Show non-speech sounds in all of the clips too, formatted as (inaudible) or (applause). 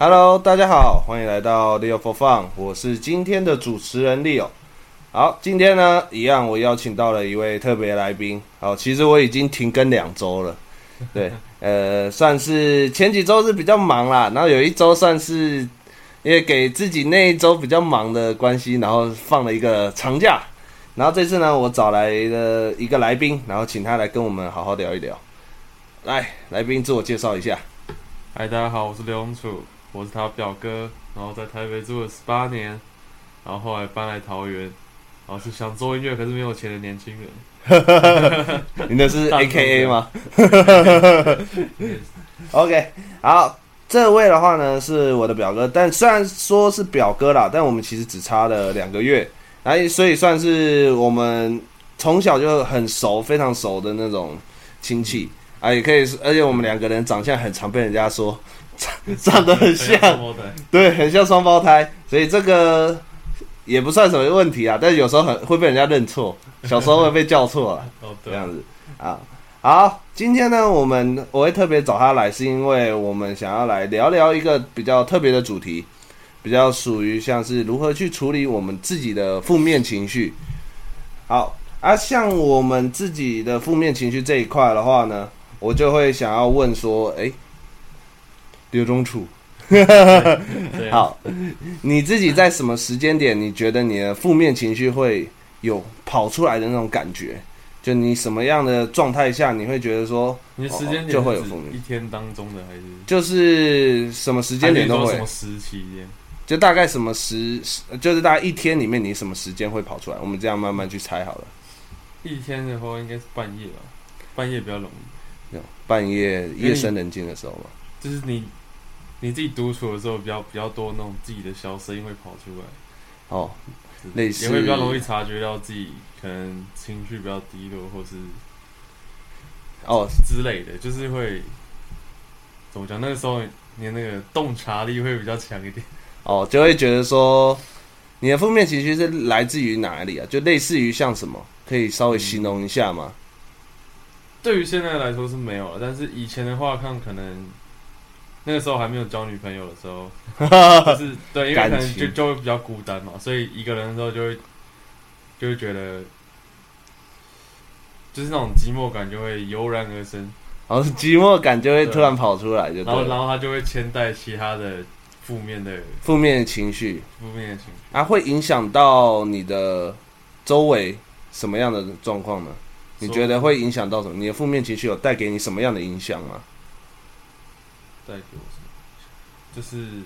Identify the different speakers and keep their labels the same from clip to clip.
Speaker 1: Hello，大家好，欢迎来到 Leo for Fun，我是今天的主持人 Leo。好，今天呢，一样我邀请到了一位特别来宾。好，其实我已经停更两周了，对，(laughs) 呃，算是前几周是比较忙啦，然后有一周算是因为给自己那一周比较忙的关系，然后放了一个长假。然后这次呢，我找来了一个来宾，然后请他来跟我们好好聊一聊。来，来宾自我介绍一下。
Speaker 2: 嗨，大家好，我是刘永楚，我是他表哥，然后在台北住了十八年，然后后来搬来桃园，然后是想做音乐可是没有钱的年轻人。(laughs)
Speaker 1: 你那是 (laughs) AKA 吗？(laughs) OK，好，这位的话呢是我的表哥，但虽然说是表哥啦，但我们其实只差了两个月。哎，所以算是我们从小就很熟、非常熟的那种亲戚啊，也可以，而且我们两个人长相很常被人家说长 (laughs) 长得很像，对，很像双胞胎，所以这个也不算什么问题啊。但是有时候很会被人家认错，小时候会被叫错啊，(laughs) 这样子啊。好，今天呢，我们我会特别找他来，是因为我们想要来聊聊一个比较特别的主题。比较属于像是如何去处理我们自己的负面情绪。好，啊，像我们自己的负面情绪这一块的话呢，我就会想要问说，哎，刘中楚，好，你自己在什么时间点，你觉得你的负面情绪会有跑出来的那种感觉？就你什么样的状态下，你会觉得说，
Speaker 2: 你的时间点就会有负面？一天当中的还是？
Speaker 1: 就是什么时间点都会？
Speaker 2: 什么时期间？
Speaker 1: 就大概什么时，就是大概一天里面，你什么时间会跑出来？我们这样慢慢去猜好了。
Speaker 2: 一天的话，应该是半夜吧，半夜比较容易。
Speaker 1: 半夜夜深人静的时候嘛。
Speaker 2: 就是你你自己独处的时候，比较比较多那种自己的小声音会跑出来。
Speaker 1: 哦，类似
Speaker 2: 也会比较容易察觉到自己可能情绪比较低落，或是
Speaker 1: 哦
Speaker 2: 之类的，就是会怎么讲？那个时候你的那个洞察力会比较强一点。
Speaker 1: 哦，就会觉得说，你的负面情绪是来自于哪里啊？就类似于像什么，可以稍微形容一下吗？
Speaker 2: 嗯、对于现在来说是没有了，但是以前的话，看可能那个时候还没有交女朋友的时候，(laughs) 就是对，因为可能就就会比较孤单嘛，所以一个人的时候就会就会觉得，就是那种寂寞感就会油然而生，
Speaker 1: 然后寂寞感就会突然跑出来就，就
Speaker 2: 然后然后他就会牵带其他的。负面的
Speaker 1: 负面的情绪，
Speaker 2: 负面的情绪
Speaker 1: 啊，会影响到你的周围什么样的状况呢？你觉得会影响到什么？你的负面情绪有带给你什么样的影响吗？
Speaker 2: 带给我什么？就是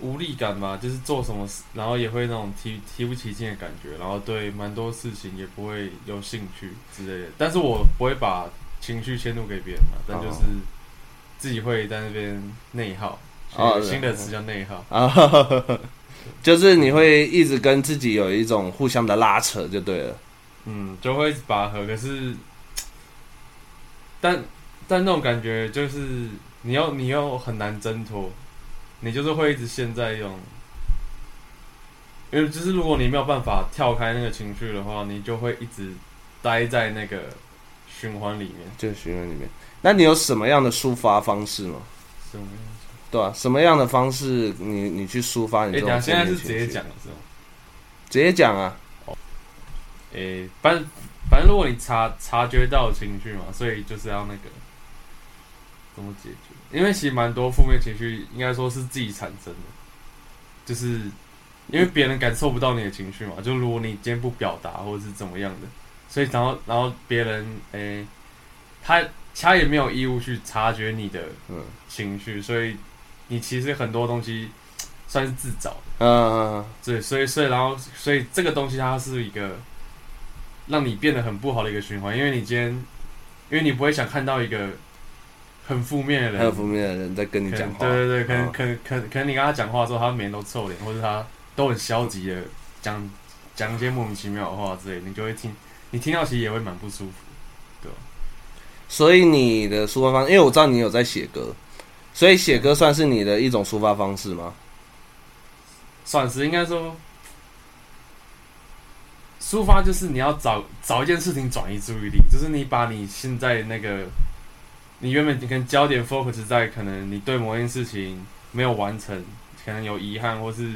Speaker 2: 无力感吧，就是做什么事，然后也会那种提提不起劲的感觉，然后对蛮多事情也不会有兴趣之类的。但是我不会把情绪迁怒给别人嘛，但就是。自己会在那边内耗，哦，新的词叫内耗
Speaker 1: 啊，(laughs) 就是你会一直跟自己有一种互相的拉扯，就对了。
Speaker 2: 嗯，就会拔河，可是，但但那种感觉就是你要你要很难挣脱，你就是会一直陷在一种，因为就是如果你没有办法跳开那个情绪的话，你就会一直待在那个循环里面，
Speaker 1: 就循环里面。那你有什么样的抒发方式吗？
Speaker 2: 什么？
Speaker 1: 对啊，什么样的方式你你去抒发你这种？
Speaker 2: 哎，现在是直接讲的是吗？
Speaker 1: 直接讲啊！
Speaker 2: 哦，诶，反正反正如果你察察觉到情绪嘛，所以就是要那个怎么解决？因为其实蛮多负面情绪，应该说是自己产生的，就是因为别人感受不到你的情绪嘛。就如果你今天不表达或者是怎么样的，所以然后然后别人诶，他。他也没有义务去察觉你的情绪，所以你其实很多东西算是自找的。嗯对，所以所以然后所以这个东西它是一个让你变得很不好的一个循环，因为你今天，因为你不会想看到一个很负面的人，
Speaker 1: 很负面的人在跟你讲话。
Speaker 2: 对对对，可能可能可能可能你跟他讲话的时候，他每天都臭脸，或者他都很消极的讲讲一些莫名其妙的话之类，你就会听，你听到其实也会蛮不舒服。
Speaker 1: 对所以你的抒发方式，因为我知道你有在写歌，所以写歌算是你的一种抒发方式吗？
Speaker 2: 算是，应该说，抒发就是你要找找一件事情转移注意力，就是你把你现在那个你原本你可能焦点 focus 在可能你对某件事情没有完成，可能有遗憾，或是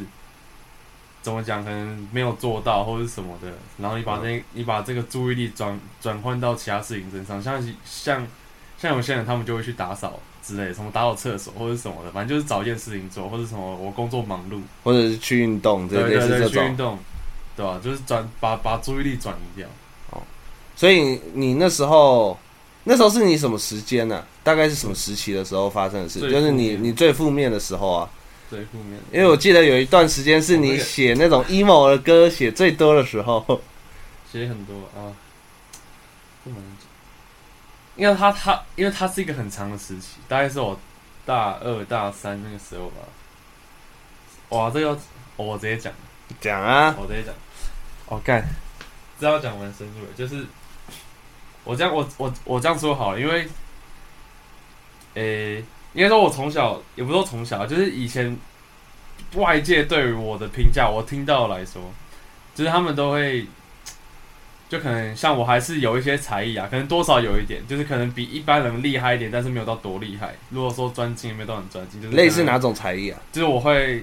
Speaker 2: 怎么讲，可能没有做到，或是什么的，然后你把那，你把这个注意力转转换到其他事情身上，像像像有些人他们就会去打扫之类的，什么打扫厕所或者什么的，反正就是找一件事情做，或者什么我工作忙碌，
Speaker 1: 或者是去运动，对
Speaker 2: 对对，去运动，对吧？就是转把把注意力转移掉。
Speaker 1: 哦，所以你那时候。那时候是你什么时间呢、啊？大概是什么时期的时候发生的事？就是你你最负面的时候啊。
Speaker 2: 最负面。
Speaker 1: 因为我记得有一段时间是你写那种 emo 的歌写最多的时候。
Speaker 2: 写很多啊。不能讲。因为他他因为他是一个很长的时期，大概是我大二大三那个时候吧。哇，这个、哦、我直接讲。
Speaker 1: 讲啊。
Speaker 2: 我直接讲。我、哦、干。这要讲蛮深入的，就是。我这样，我我我这样说好了，因为，诶、欸，应该说，我从小也不是说从小，就是以前外界对于我的评价，我听到来说，就是他们都会，就可能像我还是有一些才艺啊，可能多少有一点，就是可能比一般人厉害一点，但是没有到多厉害。如果说专精，也没有到很专精，就是
Speaker 1: 类似哪种才艺啊？
Speaker 2: 就是我会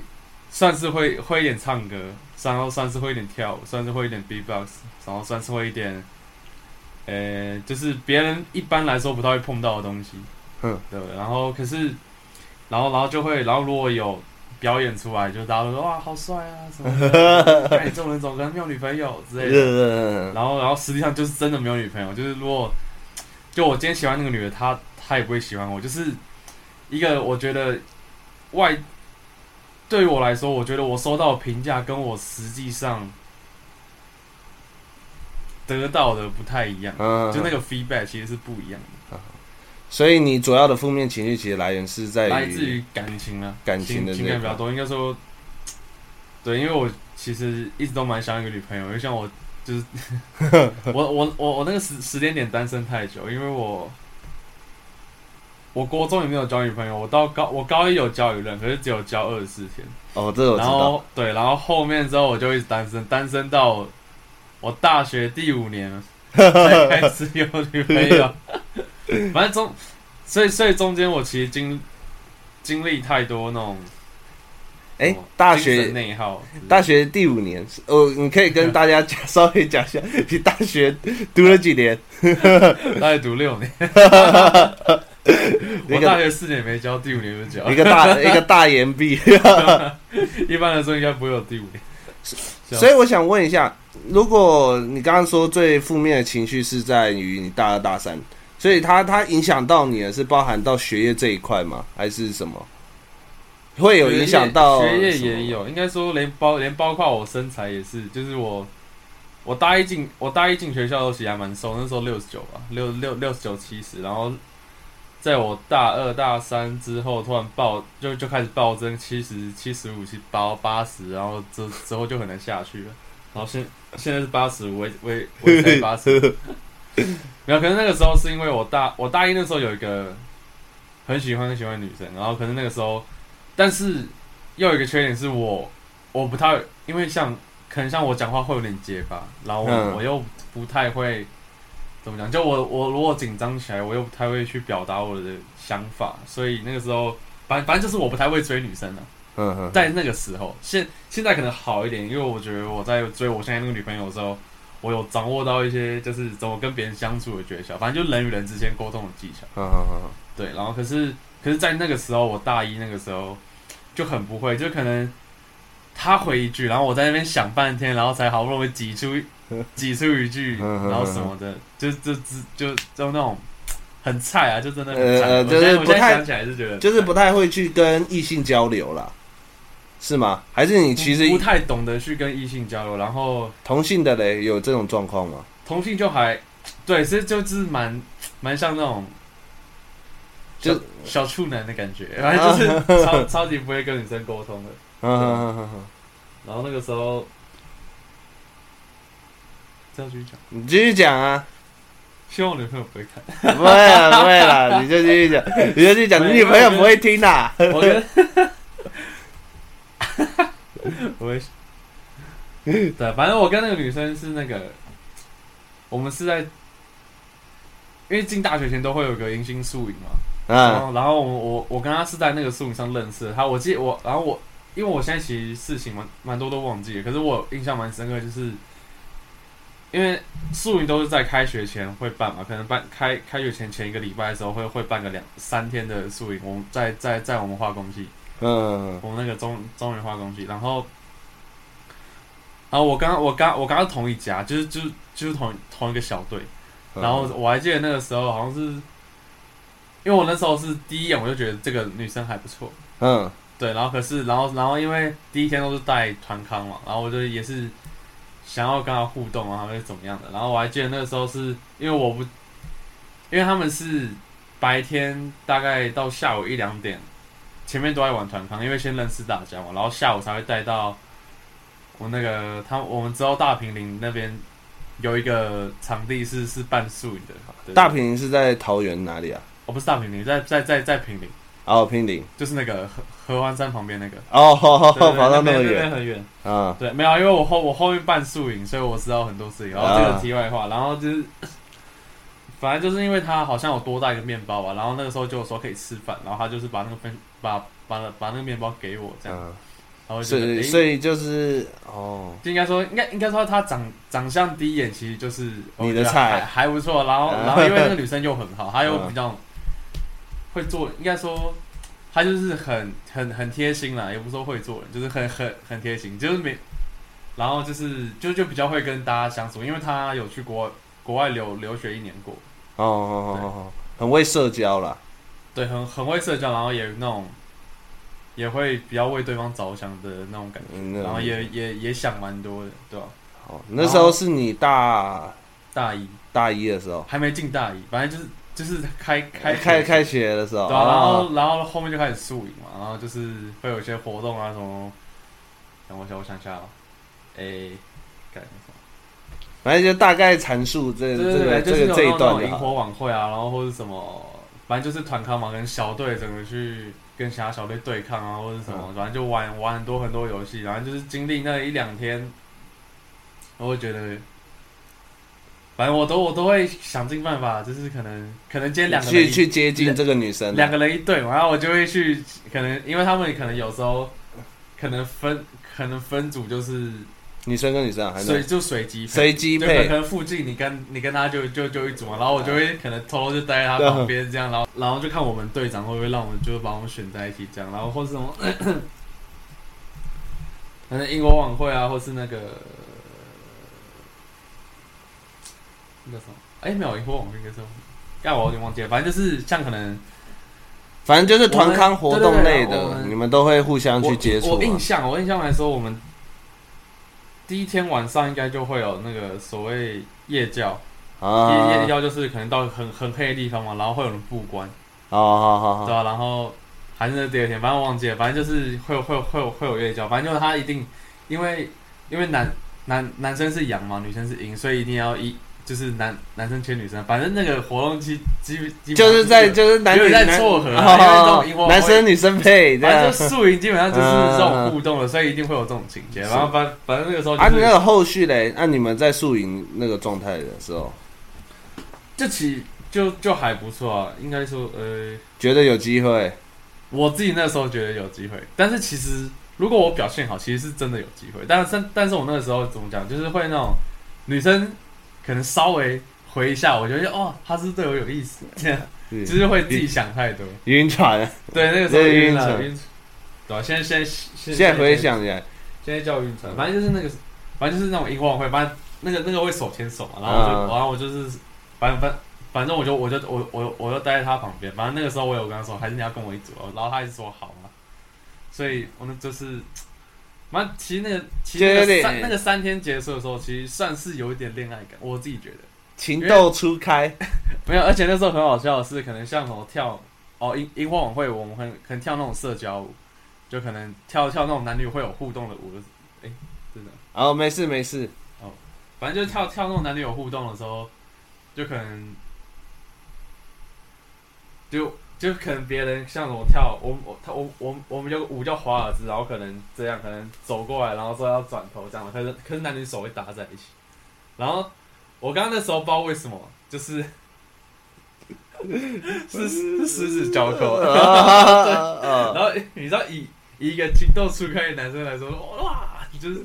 Speaker 2: 算是会会一点唱歌，然后算是会一点跳舞，算是会一点 beatbox，然后算是会一点。呃、欸，就是别人一般来说不太会碰到的东西，嗯，对。然后可是，然后然后就会，然后如果有表演出来，就大家都说哇，好帅啊什么的，看 (laughs) 你这种人怎么可能没有女朋友之类的。然后然后实际上就是真的没有女朋友，就是如果就我今天喜欢那个女的，她她也不会喜欢我，就是一个我觉得外对于我来说，我觉得我收到的评价跟我实际上。得到的不太一样，嗯，就那个 feedback 其实是不一样的。嗯，
Speaker 1: 所以你主要的负面情绪其实来源是在于
Speaker 2: 来自于感情啊，
Speaker 1: 感情的
Speaker 2: 情感比较多。应该说，对，因为我其实一直都蛮想一个女朋友，就像我就是 (laughs) 我我我我那个时时间点单身太久，因为我我高中也没有交女朋友，我到高我高一有交一任，可是只有交二十四天。
Speaker 1: 哦，这我知道。
Speaker 2: 然后对，然后后面之后我就一直单身，单身到。我大学第五年 (laughs) 才开始有女朋友，反正中，所以所以中间我其实经经历太多那种，
Speaker 1: 哎、欸，大学
Speaker 2: 内耗，
Speaker 1: 大学第五年，哦，你可以跟大家讲稍微讲一下，你大学读了几年？(laughs)
Speaker 2: 大学读六年，(laughs) 我大学四年没交，第五年就交，
Speaker 1: 一个大一个大岩壁，
Speaker 2: 一般来说应该不会有第五年。
Speaker 1: 所以我想问一下，如果你刚刚说最负面的情绪是在于你大二大三，所以它它影响到你的是包含到学业这一块吗？还是什么？会有影响到
Speaker 2: 学业也有，应该说连包连包括我身材也是，就是我我大一进我大一进学校都其实还蛮瘦，那时候六十九吧，六六六十九七十，然后。在我大二大三之后，突然暴就就开始暴增，七十七十五、七八八十，然后之之后就很难下去了。然后现现在是八十五，我我我才八十。没有，可能那个时候是因为我大我大一那时候有一个很喜欢很喜欢的女生，然后可能那个时候，但是又有一个缺点是我我不太因为像可能像我讲话会有点结巴，然后我，我又不太会。怎么讲？就我我如果紧张起来，我又不太会去表达我的想法，所以那个时候，反反正就是我不太会追女生了。嗯嗯。在那个时候，现现在可能好一点，因为我觉得我在追我现在那个女朋友的时候，我有掌握到一些就是怎么跟别人相处的诀窍，反正就人与人之间沟通的技巧。嗯嗯嗯。对，然后可是可是在那个时候，我大一那个时候就很不会，就可能他回一句，然后我在那边想半天，然后才好不容易挤出。(laughs) 挤出一句，然后什么的，就就就就就那种很菜啊，就真的很菜。呃，就是不太想起来是觉得，
Speaker 1: 就是不太会去跟异性交流啦，是吗？还是你其实
Speaker 2: 不太懂得去跟异性交流？然后
Speaker 1: 同性的嘞，有这种状况吗？
Speaker 2: 同性就还对，所以就是蛮蛮像那种就小处男的感觉，反正就是超超级不会跟女生沟通的。(laughs) 嗯嗯嗯嗯嗯。然后那个时候。继续讲，
Speaker 1: 你继续讲啊！
Speaker 2: 希望我女朋友不会看。
Speaker 1: 不会了，不会了，你就继续讲，(laughs) 你就继续讲，你女朋友不会听的。我跟，(laughs)
Speaker 2: 不会。对，反正我跟那个女生是那个，我们是在因为进大学前都会有个迎新宿营嘛，
Speaker 1: 嗯，
Speaker 2: 然后我我我跟她是在那个宿营上认识的，他我记得我，然后我因为我现在其实事情蛮蛮多都忘记了，可是我印象蛮深刻，就是因为宿营都是在开学前会办嘛，可能办开开学前前一个礼拜的时候会会办个两三天的宿营，我们在在在我们化工系，
Speaker 1: 嗯，
Speaker 2: 我们那个中中原化工系，然后。然后我刚我刚我刚刚同一家，就是就是就是同同一个小队，然后我还记得那个时候好像是，因为我那时候是第一眼我就觉得这个女生还不错，
Speaker 1: 嗯，对，
Speaker 2: 然后可是然后然后因为第一天都是带团康嘛，然后我就也是想要跟他互动啊，或者怎么样的，然后我还记得那个时候是因为我不，因为他们是白天大概到下午一两点，前面都在玩团康，因为先认识大家嘛，然后下午才会带到。我那个他，我们知道大坪林那边有一个场地是是办宿营的。
Speaker 1: 大坪林是在桃园哪里啊？
Speaker 2: 哦，不是大坪林，在在在在坪林。
Speaker 1: 哦，平顶
Speaker 2: 就是那个合合欢山旁边那个。
Speaker 1: 哦，(laughs) 跑到那么远，
Speaker 2: 很远。
Speaker 1: 啊，
Speaker 2: 对，没有，因为我后我后面办宿营，所以我知道很多事情。然后这个题外话，然后就是，反正就是因为他好像有多带一个面包吧，然后那个时候就说可以吃饭，然后他就是把那个分把把把那个面包给我这样。
Speaker 1: 然后所以，所以就是哦，
Speaker 2: 就应该说，应该应该说，他长长相第一眼其实就是
Speaker 1: 你的菜，
Speaker 2: 还还不错。然后，然后因为那个 (laughs) 女生又很好，她又比较会做，应该说，他就是很很很贴心啦，也不说会做人，就是很很很贴心，就是没，然后就是就就比较会跟大家相处，因为他有去国国外留留学一年过，
Speaker 1: 哦哦哦哦，很会社交啦，
Speaker 2: 对，很很会社交，然后也有那种。也会比较为对方着想的那种感觉，嗯、然后也也也想蛮多的，对吧？
Speaker 1: 哦，那时候是你大
Speaker 2: 大一。
Speaker 1: 大一的时候，
Speaker 2: 还没进大一，反正就是就是开开
Speaker 1: 开开学的时候，
Speaker 2: 对啊，然后然后后面就开始宿营嘛，然后就是会有一些活动啊什么，等我一下，我想一下，哎，干什么？
Speaker 1: 反正就大概阐述这这个这个这一段
Speaker 2: 营火晚会啊，然后或者什么，反正就是团康嘛，跟小队整个去。跟其他小队对抗啊，或者什么，反正就玩玩很多很多游戏，然后就是经历那一两天，我会觉得，反正我都我都会想尽办法，就是可能可能今天两个人
Speaker 1: 去去接近这个女生，
Speaker 2: 两个人一对嘛，然后我就会去，可能因为他们可能有时候可能分可能分组就是。
Speaker 1: 女生跟女生还是？
Speaker 2: 随就随机
Speaker 1: 随机配，
Speaker 2: 可能附近你跟你跟他就就就一组嘛，然后我就会可能偷偷就待在他旁边这样，然后然后就看我们队长会不会让我们就把我们选在一起这样，然后或是什么，反正英国晚会啊，或是那个那个什么，哎没有营火晚会应该是，但我有点忘记了，反正就是像可能，
Speaker 1: 反正就是团康活动类的，你们都会互相去接触。
Speaker 2: 我印象我印象来说我们。第一天晚上应该就会有那个所谓夜教，夜夜教就是可能到很很黑的地方嘛，然后会有人布关，
Speaker 1: 哦，
Speaker 2: 对啊，然后还是第二天，反正我忘记了，反正就是会会会有会有夜教，反正就是他一定，因为因为男男男生是阳嘛，女生是阴，所以一定要一。就是男男生牵女生，反正那个活动期基基
Speaker 1: 就是在就是男女
Speaker 2: 在撮合，
Speaker 1: 男生女生配，
Speaker 2: 反正宿营基本上就是这种互动的，所以一定会有这种情节。然后反反正那个时候，
Speaker 1: 啊，那个后续嘞，那你们在宿营那个状态的时候，
Speaker 2: 这期就就还不错啊，应该说呃，
Speaker 1: 觉得有机会。
Speaker 2: 我自己那时候觉得有机会，但是其实如果我表现好，其实是真的有机会。但是但是我那个时候怎么讲，就是会那种女生。可能稍微回一下，我觉得哦，他是对我有意思，这样，就是会自己想太多，
Speaker 1: 晕船。
Speaker 2: 对，那个时候晕了，晕。对啊，现在现在现
Speaker 1: 在回想起来，
Speaker 2: 现在叫晕船，反正就是那个，反正就是那种营火晚会，反正那个那个会手牵手嘛，然后就，然后我就是，反正反反正我就我就我我我就待在他旁边，反正那个时候我有跟他说，还是你要跟我一组哦，然后他一直说好嘛，所以我们就是。蛮，其实那个，其实那个三那个三天结束的时候，其实算是有一点恋爱感，我自己觉得。
Speaker 1: 情窦初开，(laughs)
Speaker 2: 没有，而且那时候很好笑的是，可能像什么跳哦，樱樱花晚会，我们很可能跳那种社交舞，就可能跳跳那种男女会有互动的舞，哎、欸，真的。
Speaker 1: 哦，没事没事。
Speaker 2: 哦，反正就跳跳那种男女有互动的时候，就可能就。就可能别人像我跳，我我他我我我们有个舞叫华尔兹，然后可能这样，可能走过来，然后说要转头这样，可是可是男女手会搭在一起。然后我刚刚那时候不知道为什么，就是 (laughs) 是是十指交扣，(laughs) 然后你知道以以一个情窦初开的男生来说，哇，就是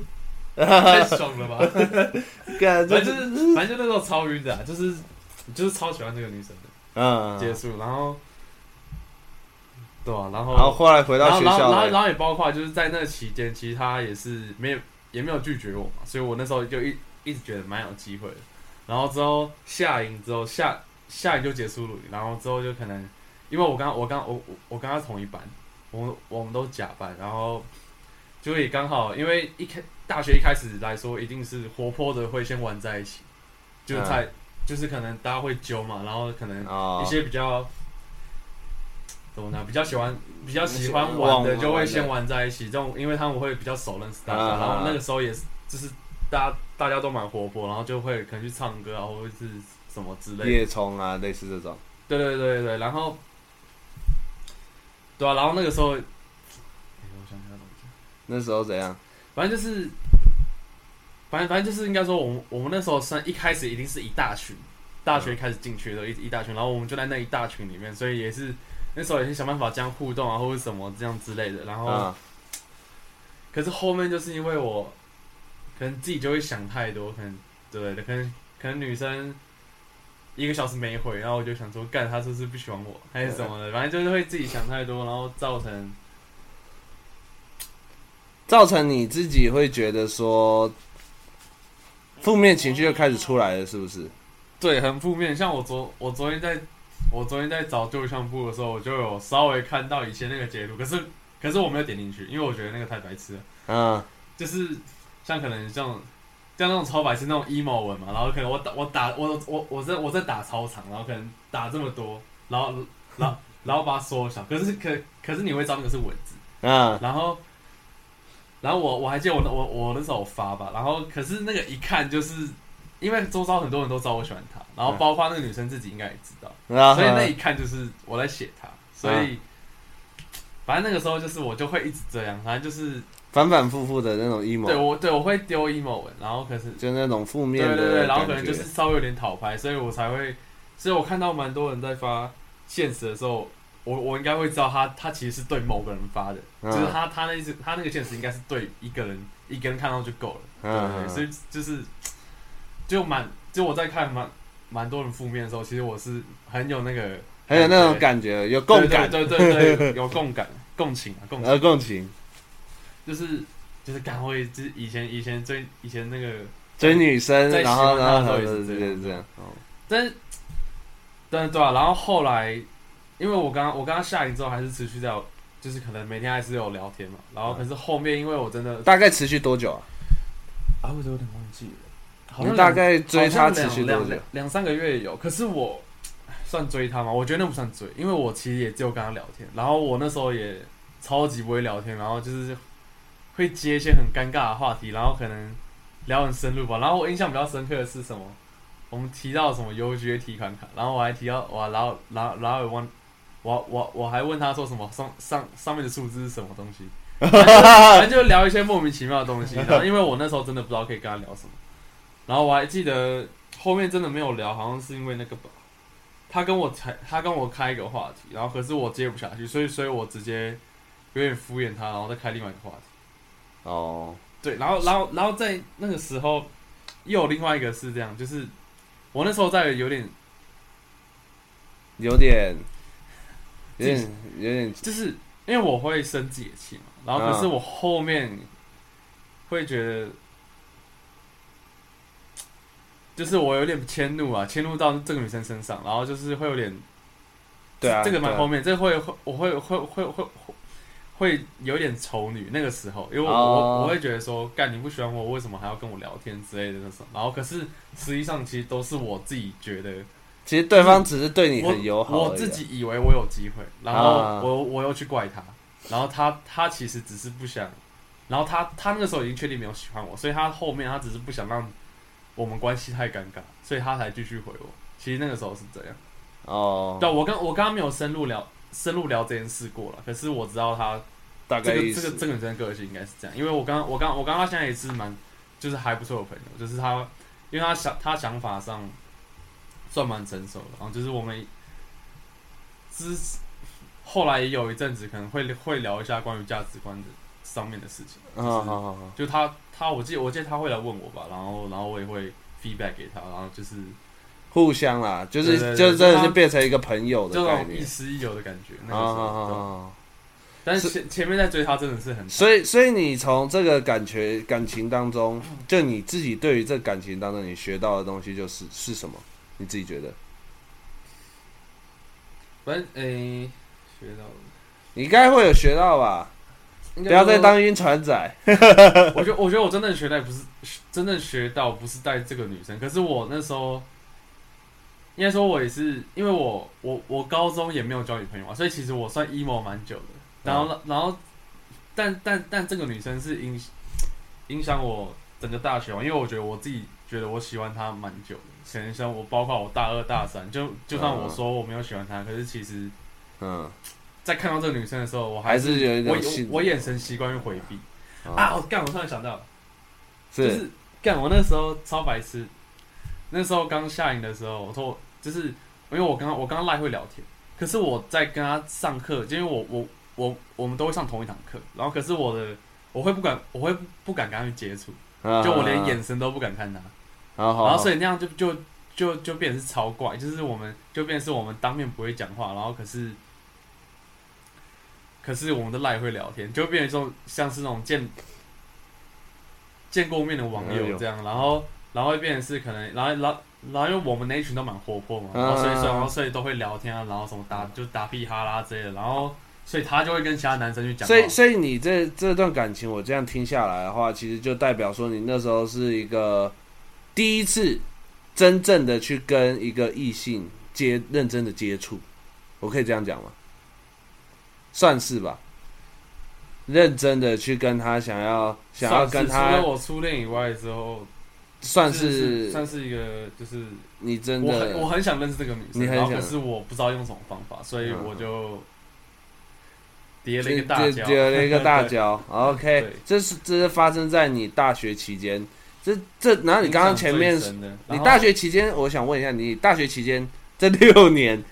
Speaker 2: 太爽了吧？(laughs) 反正就是反正就那时候超晕的，就是就是超喜欢这个女生的。嗯，结束，然后对啊，然后然后
Speaker 1: 后来回到学校，
Speaker 2: 然后然后也包括就是在那期间，其实他也是没有也没有拒绝我嘛，所以我那时候就一一直觉得蛮有机会的。然后之后下营之后下下营就结束了，然后之后就可能因为我刚我刚我我我跟他同一班，我我们都假班，然后就也刚好因为一开大学一开始来说一定是活泼的会先玩在一起，就在。嗯就是可能大家会揪嘛，然后可能一些比较、oh. 怎么呢？比较喜欢比较喜欢玩的就会先玩在一起，这种因为他们会比较熟认识大家，uh. 然后那个时候也是就是大家大家都蛮活泼，然后就会可能去唱歌啊，或者是什么之类的。
Speaker 1: 夜冲啊，类似这种。
Speaker 2: 对对对对，然后对啊，然后那个时候，欸、我想想怎么讲？
Speaker 1: 那时候怎样？
Speaker 2: 反正就是。反正反正就是应该说，我们我们那时候算一开始一定是一大群，大学开始进去的，一一大群，然后我们就在那一大群里面，所以也是那时候也是想办法这样互动啊，或者什么这样之类的。然后，嗯、可是后面就是因为我可能自己就会想太多，可能对，可能可能女生一个小时没回，然后我就想说，干她是不是不喜欢我，还是什么的？反正就是会自己想太多，然后造成
Speaker 1: 造成你自己会觉得说。负面情绪就开始出来了，是不是？
Speaker 2: 对，很负面。像我昨我昨天在，我昨天在找旧相簿的时候，我就有稍微看到以前那个截图，可是可是我没有点进去，因为我觉得那个太白痴了。嗯，就是像可能像像那种超白痴那种 emo 文嘛，然后可能我打我打我我我在我在打操场，然后可能打这么多，然后然后然后把它缩小，可是可可是你会知道那个是文字，嗯，然后。然后我我还记得我我我那时候发吧，然后可是那个一看就是，因为周遭很多人都知道我喜欢他，然后包括那个女生自己应该也知道，嗯、所以那一看就是我在写他，所以、嗯、反正那个时候就是我就会一直这样，反正就是
Speaker 1: 反反复复的那种 emo。
Speaker 2: 对，我对我会丢 emo 文，然后可是
Speaker 1: 就那种负面的，
Speaker 2: 对对对，然后可能就是稍微有点讨拍，所以我才会，所以我看到蛮多人在发现实的时候。我我应该会知道他他其实是对某个人发的，嗯、就是他他那意思他那个现实应该是对一个人一个人看到就够了，嗯、对，对，对，所以就是就蛮就我在看蛮蛮多人负面的时候，其实我是很有那个
Speaker 1: 很有那种感觉，有共感，
Speaker 2: 对对对，对，有共感共情啊共情，
Speaker 1: 共情，
Speaker 2: 就是就是感会就是以前以前追以前那个
Speaker 1: 追女生，然后然后
Speaker 2: 也是这样这样，但但对啊，然后后来。因为我刚刚我刚刚下营之后还是持续在，就是可能每天还是有聊天嘛，然后可是后面因为我真的
Speaker 1: 大概持续多久啊？
Speaker 2: 啊，我都有点忘记了，好
Speaker 1: 像大概追他持续多久？
Speaker 2: 两三个月有，可是我算追他吗？我觉得那不算追，因为我其实也只有跟他聊天，然后我那时候也超级不会聊天，然后就是会接一些很尴尬的话题，然后可能聊很深入吧。然后我印象比较深刻的是什么？我们提到什么 UGA 提款卡，然后我还提到哇，然后然后然后我问。我我我还问他说什么上上上面的数字是什么东西，反正就聊一些莫名其妙的东西。然后因为我那时候真的不知道可以跟他聊什么，然后我还记得后面真的没有聊，好像是因为那个吧，他跟我才他跟我开一个话题，然后可是我接不下去，所以所以我直接有点敷衍他，然后再开另外一个话题。哦，对，然后然后然后在那个时候又有另外一个是这样，就是我那时候在有点
Speaker 1: 有点。有点有点，
Speaker 2: 就是因为我会生自己的气嘛，然后可是我后面会觉得，就是我有点迁怒啊，迁怒到这个女生身上，然后就是会有点，
Speaker 1: 对啊，
Speaker 2: 这个蛮后面，这会会我会会会会会有点丑女那个时候，因为我我我会觉得说，干你不喜欢我，为什么还要跟我聊天之类的那种，然后可是实际上其实都是我自己觉得。
Speaker 1: 其实对方只是对你很友好，
Speaker 2: 我自己以为我有机会，然后我我又去怪他，然后他他其实只是不想，然后他他那个时候已经确定没有喜欢我，所以他后面他只是不想让我们关系太尴尬，所以他才继续回我。其实那个时候是这样。哦，对，我刚我刚刚没有深入聊深入聊这件事过了，可是我知道他大概这个这个这个女生的个性应该是这样，因为我刚我刚我刚刚现在也是蛮就是还不错的朋友，就是他因为他想他想法上。算蛮成熟的，然后就是我们之后来也有一阵子可能会会聊一下关于价值观的上面的事情。
Speaker 1: 啊好好好，
Speaker 2: 就他他我记得我记得他会来问我吧，然后然后我也会 feedback 给他，然后就是
Speaker 1: 互相啦，就是就真的是变成一个朋友的概念，
Speaker 2: 就那种亦师亦友的感觉。那个时候，
Speaker 1: 啊啊啊
Speaker 2: 但是前前面在追他真的是很，
Speaker 1: 所以所以你从这个感觉感情当中，就你自己对于这感情当中你学到的东西就是是什么？你自己觉得？
Speaker 2: 反正诶、欸，学到了，
Speaker 1: 你应该会有学到吧？不要再当晕船仔。
Speaker 2: 我觉得我觉得我真正学到不是真正学到不是带这个女生，可是我那时候应该说，我也是因为我我我高中也没有交女朋友嘛，所以其实我算 emo 蛮久的。然后，然后，但但但这个女生是影影响我整个大学嘛，因为我觉得我自己觉得我喜欢她蛮久的。可能像我，包括我大二大三，就就算我说我没有喜欢她，可是其实，嗯，在看到这个女生的时候，我还是，我我眼神习惯于回避。啊，我干！我突然想到，是就是干！我那时候超白痴，那时候刚下营的时候，我说就是因为我刚刚我刚刚赖会聊天，可是我在跟他上课，就因为我我。我我们都会上同一堂课，然后可是我的我会不敢，我会不敢跟他去接触，就我连眼神都不敢看他，然后所以那样就就就就变成是超怪，就是我们就变成是我们当面不会讲话，然后可是可是我们的赖会聊天，就变成说像是那种见见过面的网友这样，然后然后会变成是可能，然后然后然后因为我们那一群都蛮活泼嘛，然后所以然后所以都会聊天啊，然后什么打就打屁哈啦之类的，然后。所以他就会跟其他男生去讲。
Speaker 1: 所以，所以你这这段感情，我这样听下来的话，其实就代表说，你那时候是一个第一次真正的去跟一个异性接认真的接触，我可以这样讲吗？算是吧。认真的去跟他想要想要跟他，
Speaker 2: 除了我初恋以外之后，
Speaker 1: 算是
Speaker 2: 算是一个就是
Speaker 1: 你真的，
Speaker 2: 我很我很想认识这个女生，然后可是我不知道用什么方法，所以我就。叠了一个大跤，叠了一个大跤。
Speaker 1: OK，这是这是发生在你大学期间。这这，然后你刚刚前面，你大学期间，我想问一下，你大学期间这六年，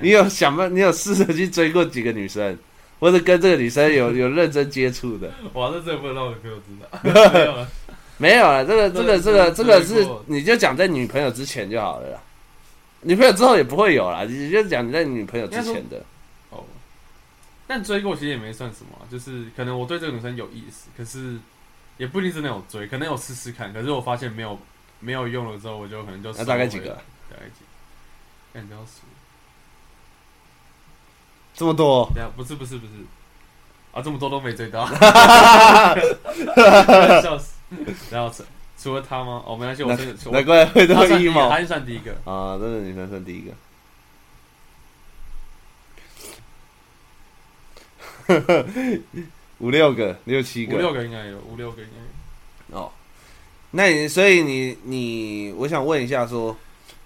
Speaker 1: 你有想办，你有试着去追过几个女生，或者跟这个女生有 (laughs) 有认真接触的？
Speaker 2: 哇，这这不能让我女朋友知道。(laughs) 没有了。
Speaker 1: 这个这个这个这个是，你就讲在女朋友之前就好了啦。女朋友之后也不会有啦，你就讲你在女朋友之前的。
Speaker 2: 哦但追过其实也没算什么，就是可能我对这个女生有意思，可是也不一定真的有追，可能有试试看。可是我发现没有没有用了之后，我就可能就
Speaker 1: 那大概几个？
Speaker 2: 大概几个？看你要数
Speaker 1: 这么多？
Speaker 2: 对啊，不是不是不是啊，这么多都没追到，(laughs) 笑死！然后除除了他吗？哦，没关系，我真的
Speaker 1: 难怪会这么 emo，
Speaker 2: 他算第一个
Speaker 1: 啊，真的女生算第一个。(laughs) 五六个，六七个，
Speaker 2: 五六个应该有，五六个应该有。
Speaker 1: 哦，那你所以你你，我想问一下说，说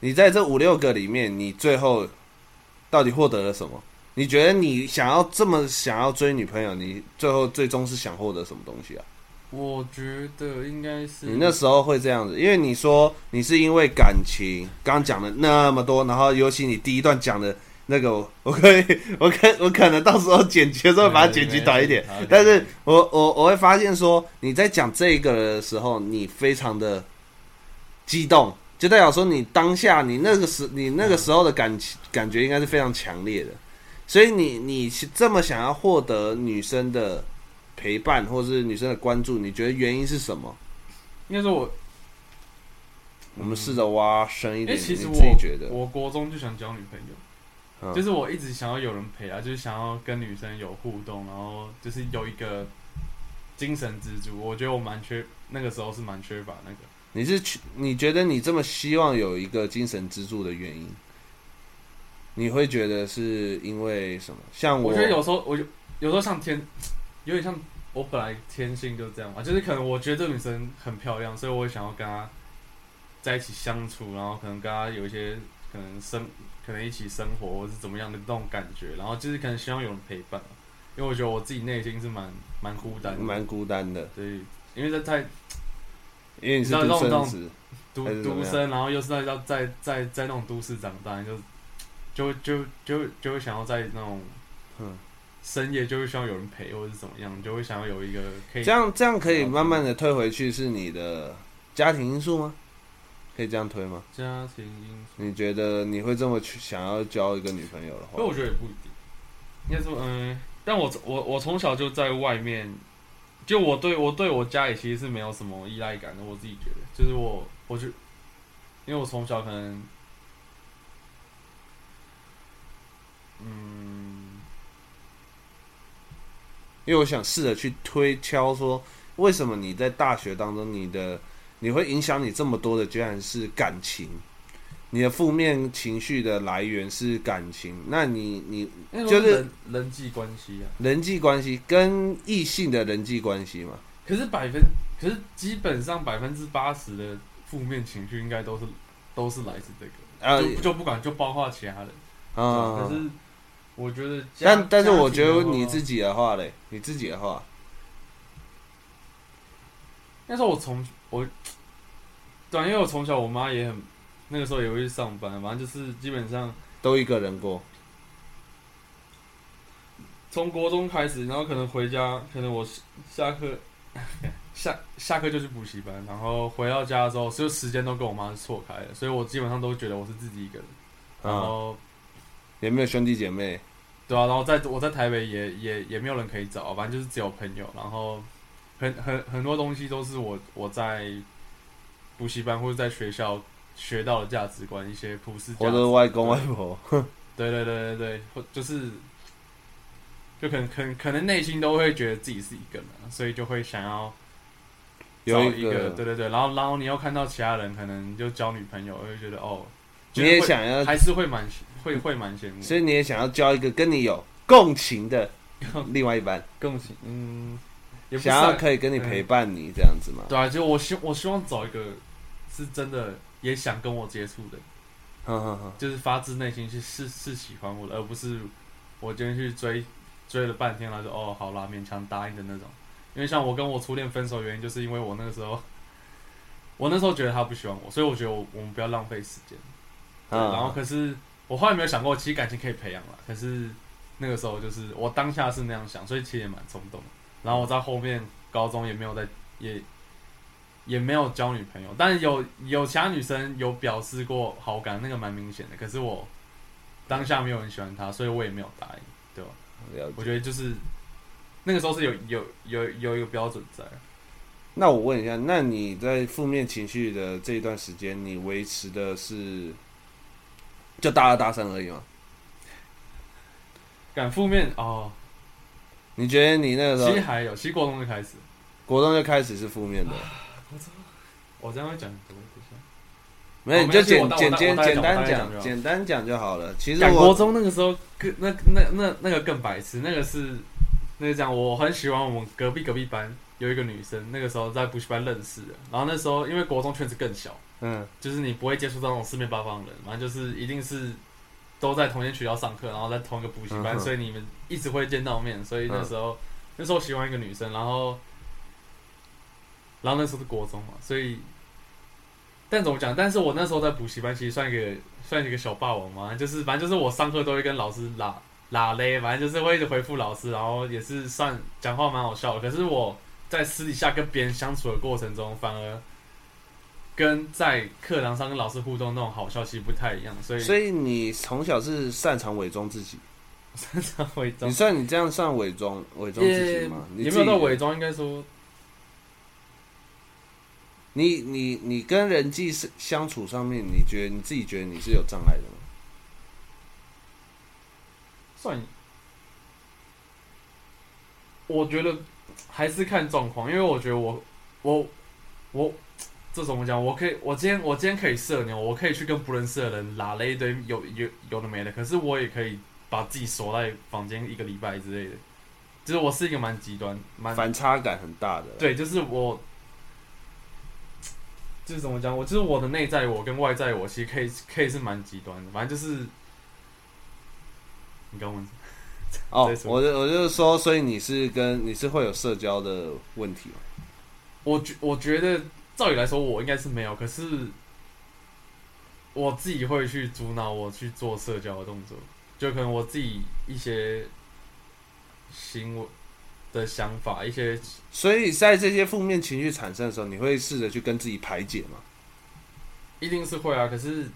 Speaker 1: 你在这五六个里面，你最后到底获得了什么？你觉得你想要这么想要追女朋友，你最后最终是想获得什么东西啊？
Speaker 2: 我觉得应该是
Speaker 1: 你那时候会这样子，因为你说你是因为感情，刚讲了那么多，然后尤其你第一段讲的。那个 (laughs) 我可以，我可我可能到时候剪辑的时候把它剪辑短一点，(laughs) 但是我我我会发现说你在讲这个的时候，你非常的激动，就代表说你当下你那个时你那个时候的感情感觉应该是非常强烈的，所以你你这么想要获得女生的陪伴或是女生的关注，你觉得原因是什么？
Speaker 2: 应该说我，
Speaker 1: 我们试着挖深一点，
Speaker 2: 其实我
Speaker 1: 自己觉得，
Speaker 2: 我国中就想交女朋友。就是我一直想要有人陪啊，就是想要跟女生有互动，然后就是有一个精神支柱。我觉得我蛮缺，那个时候是蛮缺乏那个。
Speaker 1: 你是缺？你觉得你这么希望有一个精神支柱的原因，你会觉得是因为什么？像我，
Speaker 2: 我觉得有时候我有有时候像天，有点像我本来天性就这样嘛，就是可能我觉得这个女生很漂亮，所以我会想要跟她在一起相处，然后可能跟她有一些可能生。可能一起生活，或是怎么样的那种感觉，然后就是可能希望有人陪伴，因为我觉得我自己内心是蛮蛮孤单
Speaker 1: 的，蛮孤单的。
Speaker 2: 对，因为这太，
Speaker 1: 因为你是独生子，
Speaker 2: 独独生，然后又是在在在在那种都市长大，就就就就就会想要在那种
Speaker 1: 嗯
Speaker 2: 深夜就会希望有人陪或者是怎么样，就会想要有一个可以
Speaker 1: 这样这样可以慢慢的退回去，是你的家庭因素吗？可以这样推吗？
Speaker 2: 家庭因素，
Speaker 1: 你觉得你会这么去想要交一个女朋友的话？
Speaker 2: 因为我觉得也不一定。应该说，嗯，但我我我从小就在外面，就我对我对我家里其实是没有什么依赖感的。我自己觉得，就是我，我就因为我从小可能，嗯，
Speaker 1: 因为我想试着去推敲说，为什么你在大学当中，你的你会影响你这么多的，居然是感情。你的负面情绪的来源是感情，那你你就是
Speaker 2: 人人际关系啊，
Speaker 1: 人际关系跟异性的人际关系嘛。
Speaker 2: 可是百分，可是基本上百分之八十的负面情绪应该都是都是来自这个，啊、就就不管就包括其他人啊。可是我觉得，
Speaker 1: 但但是我觉得你自己的话嘞，你自己的话，
Speaker 2: 那时候我从我，对，因为我从小我妈也很。那个时候也会去上班，反正就是基本上
Speaker 1: 都一个人过。
Speaker 2: 从国中开始，然后可能回家，可能我下课 (laughs) 下下课就去补习班，然后回到家的时候，所有时间都跟我妈是错开的，所以我基本上都觉得我是自己一个人。然后、啊、
Speaker 1: 也没有兄弟姐妹，
Speaker 2: 对啊，然后在我在台北也也也没有人可以找，反正就是只有朋友，然后很很很多东西都是我我在补习班或者在学校。学到的价值观，一些普世价值。
Speaker 1: 我的外公外婆，
Speaker 2: 对对对对对，或就是，就可能可能可能内心都会觉得自己是一个人，所以就会想要找一个，对对对，然后然后你又看到其他人可能就交女朋友，就觉得哦，
Speaker 1: 你也想要，
Speaker 2: 还是会蛮会会蛮羡慕，
Speaker 1: 所以你也想要交一个跟你有共情的 (laughs) 另外一半，
Speaker 2: 共情，嗯，
Speaker 1: 想要可以跟你陪伴你这样子嘛？
Speaker 2: 对啊，就我希我希望找一个是真的。也想跟我接触的，
Speaker 1: 呵呵呵，
Speaker 2: 就是发自内心去是是喜欢我的，而不是我今天去追追了半天了说哦好啦，勉强答应的那种。因为像我跟我初恋分手原因，就是因为我那个时候，我那时候觉得他不喜欢我，所以我觉得我我们不要浪费时间。嗯然后可是我后来没有想过，其实感情可以培养了。可是那个时候就是我当下是那样想，所以其实也蛮冲动。然后我在后面高中也没有在也。也没有交女朋友，但是有有其他女生有表示过好感，那个蛮明显的。可是我当下没有很喜欢她，所以我也没有答应，对吧？我觉得就是那个时候是有有有有一个标准在。
Speaker 1: 那我问一下，那你在负面情绪的这一段时间，你维持的是就大二大三而已嘛？
Speaker 2: 敢负面哦？
Speaker 1: 你觉得你那个时候
Speaker 2: 其实还有，其实国中就开始，
Speaker 1: 国中就开始是负面的。
Speaker 2: 我这样会讲，
Speaker 1: 没有你就简简简简单讲，简单讲就好了。其实我
Speaker 2: 国中那个时候更那那那那个更白痴，那个是那个讲我很喜欢我们隔壁隔壁班有一个女生，那个时候在补习班认识的。然后那时候因为国中圈子更小，嗯，就是你不会接触到那种四面八方的人，反正就是一定是都在同一间学校上课，然后在同一个补习班，所以你们一直会见到面。所以那时候那时候喜欢一个女生，然后。然后那时候是国中嘛，所以，但怎么讲？但是我那时候在补习班，其实算一个算一个小霸王嘛，就是反正就是我上课都会跟老师拉拉嘞，反正就是会一直回复老师，然后也是算讲话蛮好笑的。可是我在私底下跟别人相处的过程中，反而跟在课堂上跟老师互动那种好笑其实不太一样。所以，
Speaker 1: 所以你从小是擅长伪装自己，
Speaker 2: 擅长伪装。
Speaker 1: 你算你这样算伪装伪装自己吗？
Speaker 2: 也有没有到伪装？应该说。
Speaker 1: 你你你跟人际相处上面，你觉得你自己觉得你是有障碍的吗？
Speaker 2: 算，我觉得还是看状况，因为我觉得我我我这怎么讲？我可以，我今天我今天可以社牛，我可以去跟不认识的人拉了一堆有有有的没的，可是我也可以把自己锁在房间一个礼拜之类的。就是我是一个蛮极端、蛮
Speaker 1: 反差感很大的。
Speaker 2: 对，就是我。就是怎么讲？我就是我的内在我跟外在我，其实可以可以是蛮极端的。反正就是，你刚问 (laughs)
Speaker 1: 哦，我就我就是说，所以你是跟你是会有社交的问题吗？
Speaker 2: 我觉我觉得照理来说，我应该是没有。可是，我自己会去阻挠我去做社交的动作，就可能我自己一些行为的想法，一些，
Speaker 1: 所以在这些负面情绪产生的时候，你会试着去跟自己排解吗？
Speaker 2: 一定是会啊，可是，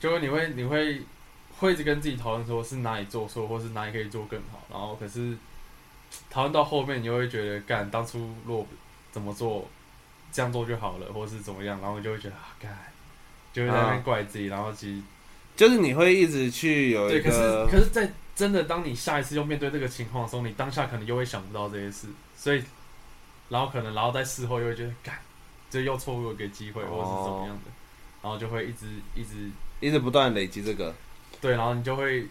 Speaker 2: 就会你会你会会一直跟自己讨论，说是哪里做错，或是哪里可以做更好，然后可是讨论到后面，你会觉得，干当初若怎么做，这样做就好了，或是怎么样，然后你就会觉得啊，干，就会在那边怪自己，然后其实
Speaker 1: 就是你会一直去有一个，
Speaker 2: 对，可是可是在。真的，当你下一次又面对这个情况的时候，你当下可能又会想不到这些事，所以，然后可能，然后在事后又会觉得，干，这又错过一个机会，或者是怎么样的，然后就会一直一直
Speaker 1: 一直不断累积这个，
Speaker 2: 对，然后你就会，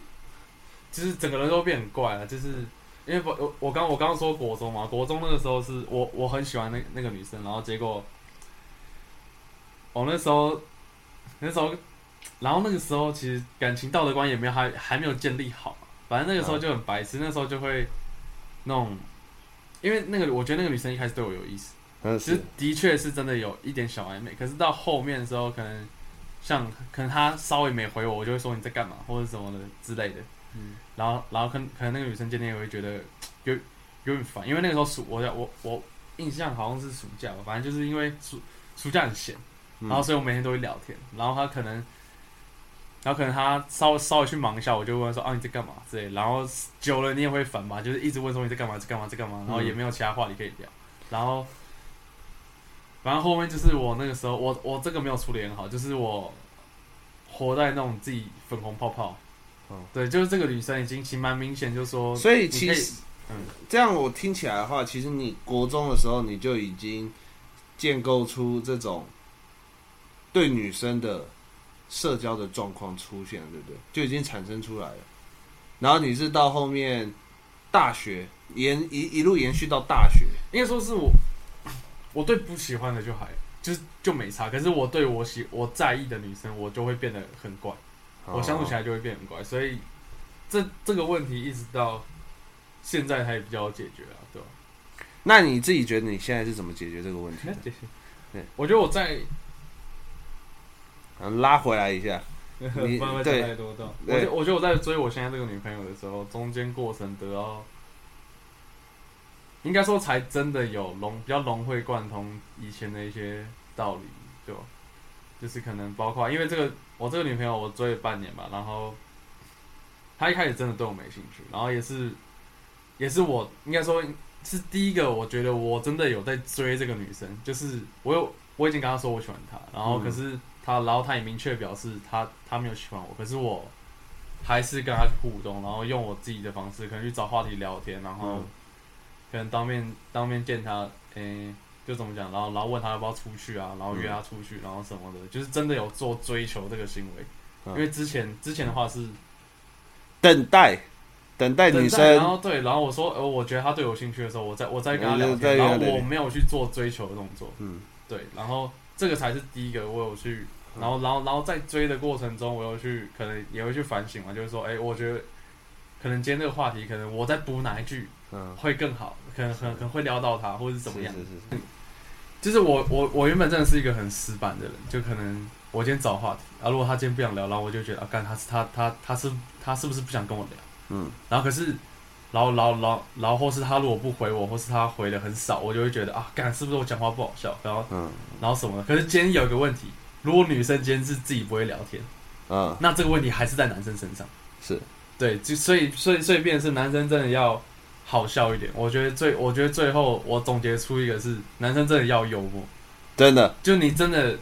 Speaker 2: 就是整个人都变很怪了，就是因为我我刚我刚刚说国中嘛，国中那个时候是我我很喜欢那那个女生，然后结果，我那时候那时候，然后那个时候其实感情道德观也没有还还没有建立好。反正那个时候就很白痴，那时候就会那种，因为那个我觉得那个女生一开始对我有意思，其实的确是真的有一点小暧昧。可是到后面的时候，可能像可能她稍微没回我，我就会说你在干嘛或者什么的之类的。嗯，然后然后可可能那个女生见面也会觉得有有点烦，因为那个时候暑我我我印象好像是暑假吧，反正就是因为暑暑假很闲，然后所以我每天都会聊天，然后她可能。然后可能他稍微稍微去忙一下，我就问说啊，你在干嘛之类，然后久了你也会烦嘛，就是一直问说你在干嘛在干嘛在干嘛，然后也没有其他话题可以聊，然后反正后面就是我那个时候我我这个没有处理很好，就是我活在那种自己粉红泡泡，嗯，对，就是这个女生已经其实蛮明显，就说，
Speaker 1: 所以其实嗯，这样我听起来的话，其实你国中的时候你就已经建构出这种对女生的。社交的状况出现了，对不对？就已经产生出来了。然后你是到后面大学延一一路延续到大学，
Speaker 2: 应该说是我，我对不喜欢的就还就是就没差。可是我对我喜我在意的女生，我就会变得很怪，我相处起来就会变很乖。所以这这个问题一直到现在才比较解决啊，对吧？
Speaker 1: 那你自己觉得你现在是怎么解决这个问题的？
Speaker 2: 对，我觉得我在。
Speaker 1: 拉回来一下，
Speaker 2: 你 (laughs) 对，我觉我觉得我在追我现在这个女朋友的时候，中间过程得到，应该说才真的有融比较融会贯通以前的一些道理，就就是可能包括因为这个我这个女朋友我追了半年吧，然后她一开始真的对我没兴趣，然后也是也是我应该说是第一个我觉得我真的有在追这个女生，就是我有我已经跟她说我喜欢她，然后可是。她，然后她也明确表示她她没有喜欢我，可是我还是跟她去互动，然后用我自己的方式，可能去找话题聊天，然后可能当面当面见她，诶、欸，就怎么讲，然后然后问他要不要出去啊，然后约他出去，然后什么的，就是真的有做追求这个行为。因为之前之前的话是
Speaker 1: 等待等待女生，
Speaker 2: 然后对，然后我说呃，我觉得他对我有兴趣的时候，我再我再跟他聊天，然后我没有去做追求的动作，嗯，对，然后这个才是第一个我有去。然后，然后，然后在追的过程中，我有去可能也会去反省嘛，就是说，哎，我觉得可能今天这个话题，可能我再补哪一句，嗯，会更好，可能可能可能会撩到他，或者是怎么样。是是是。就是我我我原本真的是一个很死板的人，就可能我今天找话题，啊，如果他今天不想聊，然后我就觉得啊，干他是他他他是他是不是不想跟我聊？嗯。然后可是，然后然后然后然后或是他如果不回我，或是他回的很少，我就会觉得啊，干是不是我讲话不好笑？然后嗯，然后什么的？可是今天有一个问题。如果女生今天是自己不会聊天，嗯，那这个问题还是在男生身上，
Speaker 1: 是，
Speaker 2: 对，就所以所以所以变成是男生真的要好笑一点。我觉得最我觉得最后我总结出一个是男生真的要幽默，
Speaker 1: 真的，
Speaker 2: 就你真的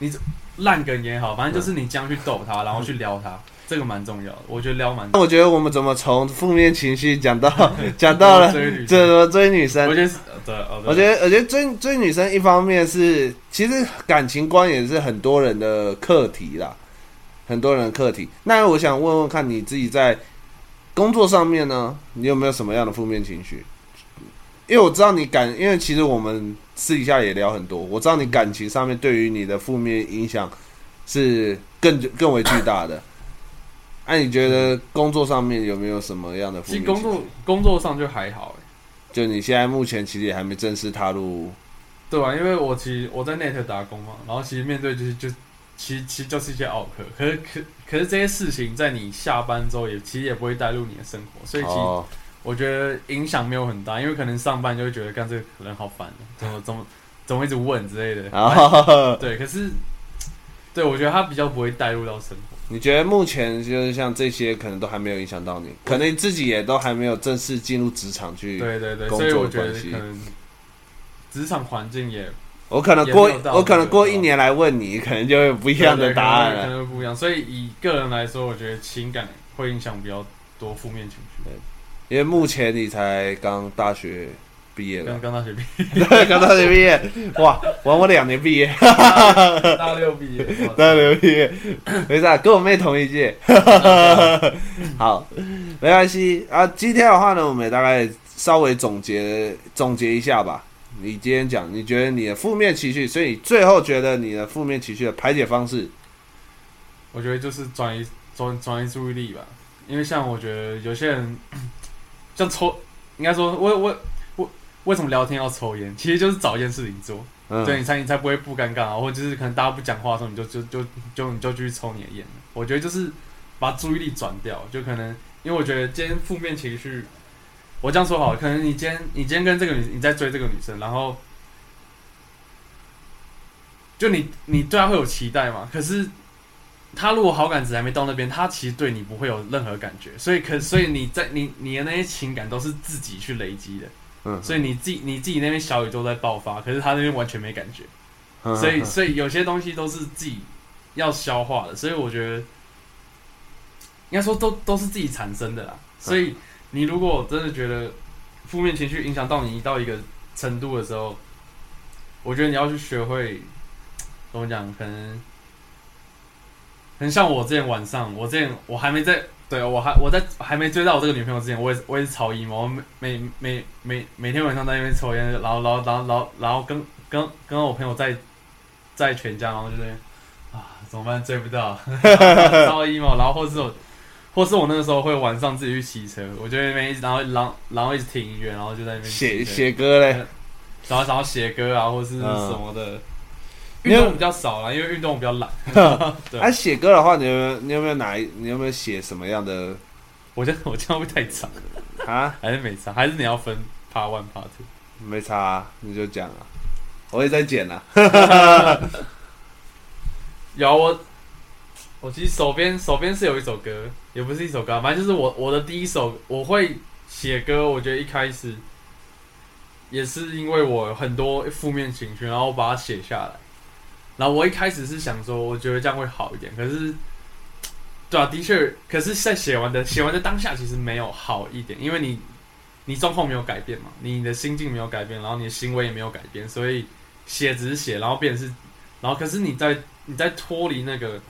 Speaker 2: 你烂梗也好，反正就是你这样去逗他，然后去撩他。嗯这个蛮重要的，我觉得撩蛮。那
Speaker 1: 我觉得我们怎么从负面情绪讲到 (laughs) 讲到了怎么追女生？
Speaker 2: 我觉得是对，
Speaker 1: 我觉得我觉得追追女生一方面是其实感情观也是很多人的课题啦，很多人的课题。那我想问问看你自己在工作上面呢，你有没有什么样的负面情绪？因为我知道你感，因为其实我们私底下也聊很多，我知道你感情上面对于你的负面影响是更更为巨大的。那、啊、你觉得工作上面有没有什么样的？
Speaker 2: 其实工作工作上就还好，
Speaker 1: 就你现在目前其实也还没正式踏入
Speaker 2: 对啊，因为我其实我在 Net 打工嘛，然后其实面对就是就其实其实就是一些奥克，可是可可是这些事情在你下班之后也其实也不会带入你的生活，所以其实我觉得影响没有很大，因为可能上班就会觉得干这个人好烦，怎么怎么怎么一直问之类的。哦，对，可是对我觉得他比较不会带入到生活。
Speaker 1: 你觉得目前就是像这些可能都还没有影响到你，可能你自己也都还没有正式进入职场去
Speaker 2: 对对对，所以我觉得可能职场环境也，
Speaker 1: 我可能过我可能过一年来问你，可能就会有不一样的答案了，
Speaker 2: 可能不一样。所以以个人来说，我觉得情感会影响比较多负面情绪，对，
Speaker 1: 因为目前你才刚大学。毕业了，
Speaker 2: 刚大学毕业，
Speaker 1: 对，(laughs) 刚大学毕业，(laughs) 哇，晚我两年毕业，
Speaker 2: 大六毕业，(laughs)
Speaker 1: 大六毕业，没事，跟我妹同一届，好，没关系。啊。今天的话呢，我们也大概稍微总结总结一下吧。你今天讲，你觉得你的负面情绪，所以你最后觉得你的负面情绪的排解方式，
Speaker 2: 我觉得就是转移转转移注意力吧。因为像我觉得有些人，(coughs) 像抽，应该说，我我我。为什么聊天要抽烟？其实就是找一件事情做，嗯、对，你才你才不会不尴尬啊，或者就是可能大家不讲话的时候，你就就就就你就继续抽你的烟。我觉得就是把注意力转掉，就可能因为我觉得今天负面情绪，我这样说好了，可能你今天你今天跟这个女你在追这个女生，然后就你你对她会有期待嘛？可是她如果好感值还没到那边，她其实对你不会有任何感觉，所以可所以你在你你的那些情感都是自己去累积的。嗯，所以你自己你自己那边小宇宙在爆发，可是他那边完全没感觉，所以所以有些东西都是自己要消化的，所以我觉得应该说都都是自己产生的啦。所以你如果真的觉得负面情绪影响到你到一个程度的时候，我觉得你要去学会怎么讲，可能很像我之前晚上，我之前我还没在。对，我还我在还没追到我这个女朋友之前，我也是我也是超 emo，我每每每每每天晚上在那边抽烟，然后然后然后然后然后跟跟跟我朋友在在全家，然后就是啊怎么办追不到，超 emo，然后或是我或是我那个时候会晚上自己去骑车，我就在那边一直然后然后然后一直听音乐，然后就在那边
Speaker 1: 写写歌嘞，
Speaker 2: 然后然后写歌啊或是什么的。嗯运动比较少啦，因为运动比较懒。(laughs) 对，
Speaker 1: 啊，写歌的话，你有没有你有没有哪一你有没有写什么样的？
Speaker 2: 我觉得 (laughs) 我这样会太长啊，还是没差？还是你要分 part one part two？
Speaker 1: 没差啊，你就讲啊，我也在剪啊。(laughs)
Speaker 2: 有我，我其实手边手边是有一首歌，也不是一首歌，反正就是我我的第一首我会写歌。我觉得一开始也是因为我很多负面情绪，然后把它写下来。然后我一开始是想说，我觉得这样会好一点。可是，对啊，的确，可是，在写完的写完的当下，其实没有好一点，因为你，你状况没有改变嘛，你的心境没有改变，然后你的行为也没有改变，所以写只是写，然后变是，然后可是你在你在脱离那个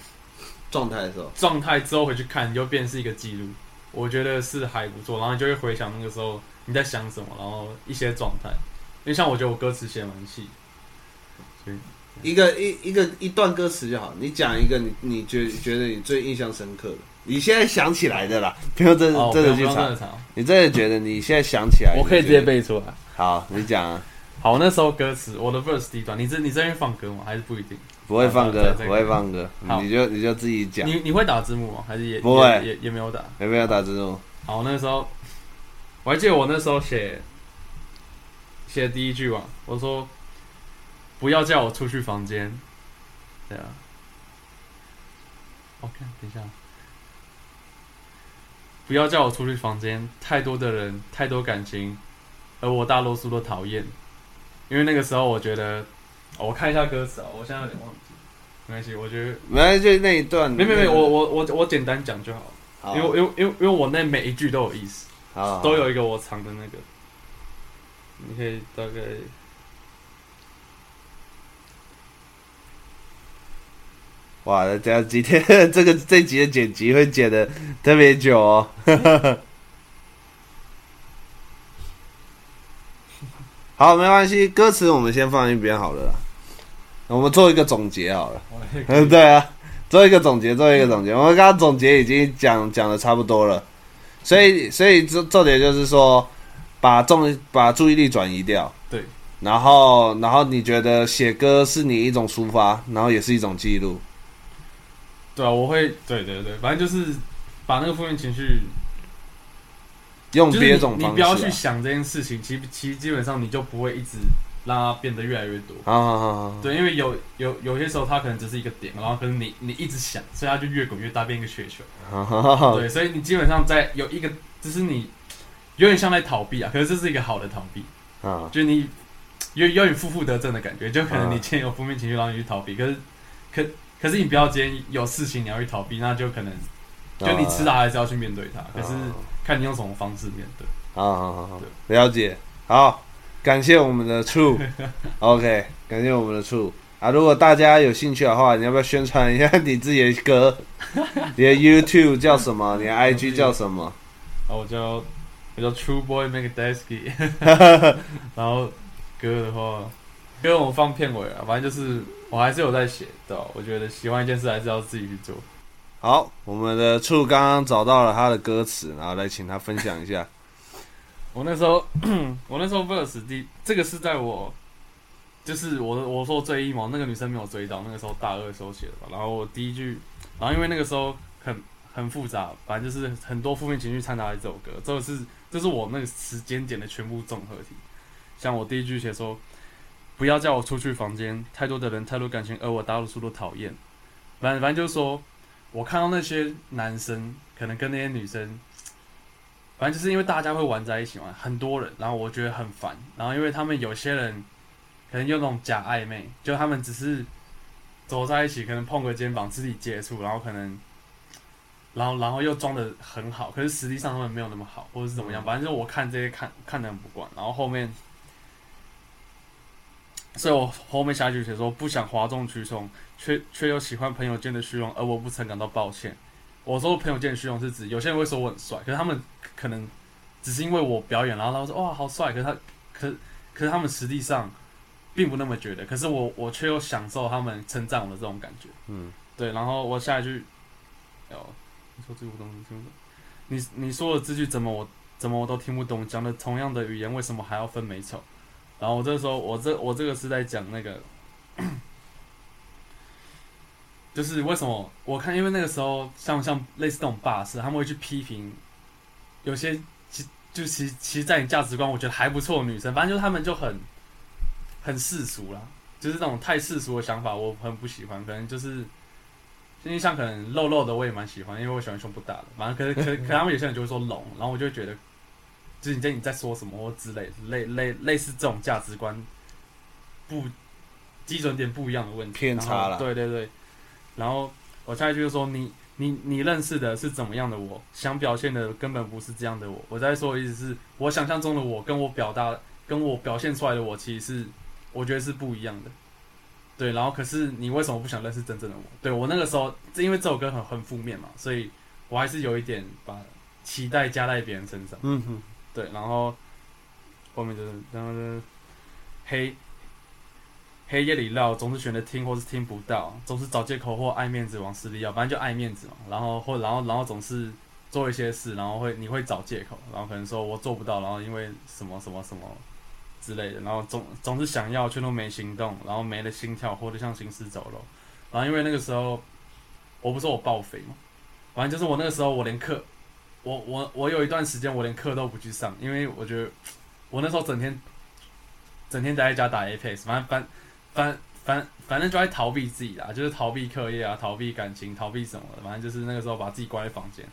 Speaker 1: 状态的时候，
Speaker 2: 状态之后回去看，你就变成是一个记录，我觉得是还不错。然后你就会回想那个时候你在想什么，然后一些状态。因为像我觉得我歌词写蛮细，所以。
Speaker 1: 一个一一个一段歌词就好，你讲一个你你觉觉得你最印象深刻的，你现在想起来的啦，不用真真的去查，你真的觉得你现在想起来，
Speaker 2: 我可以直接背出来。
Speaker 1: 好，你讲啊。
Speaker 2: 好，那时候歌词，我的 verse 第一段，你这你这边放歌吗？还是不一定？
Speaker 1: 不会放歌，不会放歌，你就你就自己讲。
Speaker 2: 你你会打字幕吗？还是也
Speaker 1: 不会？
Speaker 2: 也也没有打，
Speaker 1: 也没有打字幕。
Speaker 2: 好，那时候我还记得我那时候写写第一句吧，我说。不要叫我出去房间，对啊。OK，等一下。不要叫我出去房间，太多的人，太多感情，而我大多数都讨厌。因为那个时候，我觉得，哦，我看一下歌词啊，我现在有点忘记。没关系，我觉得
Speaker 1: 没关系，就那一段。
Speaker 2: 没没没，我我我我简单讲就好。好。因为因为因为因为我那每一句都有意思，好，都有一个我藏的那个。你可以大概。
Speaker 1: 哇，这样今天 (laughs) 这个这集的剪辑会剪的特别久哦。(laughs) 好，没关系，歌词我们先放一边好了啦。我们做一个总结好了。(laughs) 嗯，对啊，做一个总结，做一个总结。我们刚刚总结已经讲讲的差不多了，所以所以重重点就是说，把重把注意力转移掉。
Speaker 2: 对。
Speaker 1: 然后，然后你觉得写歌是你一种抒发，然后也是一种记录。
Speaker 2: 对啊，我会，对对对，反正就是把那个负面情绪
Speaker 1: 用别种方式、啊，
Speaker 2: 你不要去想这件事情，其实其实基本上你就不会一直让它变得越来越多。
Speaker 1: 啊啊啊！
Speaker 2: 对，因为有有有些时候它可能只是一个点，然后可能你你一直想，所以它就越滚越大，变一个雪球。啊、对，所以你基本上在有一个，就是你有点像在逃避啊，可是这是一个好的逃避啊，就你。有有点负负得正的感觉，就可能你今天有负面情绪，然后你去逃避，可是，可可是你不要今天有事情你要去逃避，那就可能，就你迟早还是要去面对它，可是看你用什么方式面对。
Speaker 1: 好好好，了解。好，感谢我们的 True，OK，(laughs) 感谢我们的 True 啊！如果大家有兴趣的话，你要不要宣传一下你自己的歌？(laughs) 你的 YouTube 叫什么？你的 IG 叫什么？
Speaker 2: 啊，我叫我叫 True Boy Megadesky，(laughs) 然后。歌的话，因为我放片尾啊，反正就是我还是有在写，对吧？我觉得喜欢一件事还是要自己去做。
Speaker 1: 好，我们的处刚刚找到了他的歌词，然后来请他分享一下。
Speaker 2: 我那时候，(clears throat) 我那时候 verse 第这个是在我，就是我我说最 emo 那个女生没有追到，那个时候大二时候写的吧。然后我第一句，然后因为那个时候很很复杂，反正就是很多负面情绪掺杂在这首歌，这个是这是我那个时间点的全部综合体。像我第一句写说，不要叫我出去房间，太多的人，太多感情，而我大多数都讨厌。反正反正就是说，我看到那些男生，可能跟那些女生，反正就是因为大家会玩在一起嘛，很多人，然后我觉得很烦。然后因为他们有些人，可能用那种假暧昧，就他们只是走在一起，可能碰个肩膀，肢体接触，然后可能，然后然后又装的很好，可是实际上他们没有那么好，或者是怎么样。反正就我看这些看看的很不惯，然后后面。所以我后面下一句写说，不想哗众取宠，却却又喜欢朋友间的虚荣，而我不曾感到抱歉。我说朋友间的虚荣是指有些人会说我很帅，可是他们可能只是因为我表演，然后他们说哇好帅，可是他可可是他们实际上并不那么觉得。可是我我却又享受他们称赞我的这种感觉。嗯，对。然后我下一句，哦，你说这个东西听不懂？你你说的这句怎么我怎么我都听不懂？讲的同样的语言，为什么还要分美丑？然后我这时候，我这我这个是在讲那个，就是为什么我看，因为那个时候像像类似这种霸式，他们会去批评有些其就其其实在你价值观我觉得还不错的女生，反正就是他们就很很世俗啦，就是那种太世俗的想法，我很不喜欢。可能就是因为像可能肉肉的我也蛮喜欢，因为我喜欢胸部大的。反正可是可 (laughs) 可他们有些人就会说龙，然后我就觉得。就是你在你在说什么或之类类类类似这种价值观不基准点不一样的问题
Speaker 1: 偏差了，
Speaker 2: 对对对。然后我下一句就说你你你认识的是怎么样的我？想表现的根本不是这样的我。我在说的意思是我想象中的我跟我表达跟我表现出来的我其实是我觉得是不一样的。对，然后可是你为什么不想认识真正的我？对我那个时候，因为这首歌很很负面嘛，所以我还是有一点把期待加在别人身上。嗯哼。对，然后后面就是，然后就是黑黑夜里绕，总是选择听或是听不到，总是找借口或爱面子往死里要，反正就爱面子嘛。然后或然后然后总是做一些事，然后会你会找借口，然后可能说我做不到，然后因为什么什么什么之类的，然后总总是想要却都没行动，然后没了心跳，活得像行尸走肉。然后因为那个时候我不是我爆肥嘛，反正就是我那个时候我连课。我我我有一段时间我连课都不去上，因为我觉得我那时候整天整天待在家打 Apex，反正反反反反正就在逃避自己啦，就是逃避课业啊，逃避感情，逃避什么的，反正就是那个时候把自己关在房间，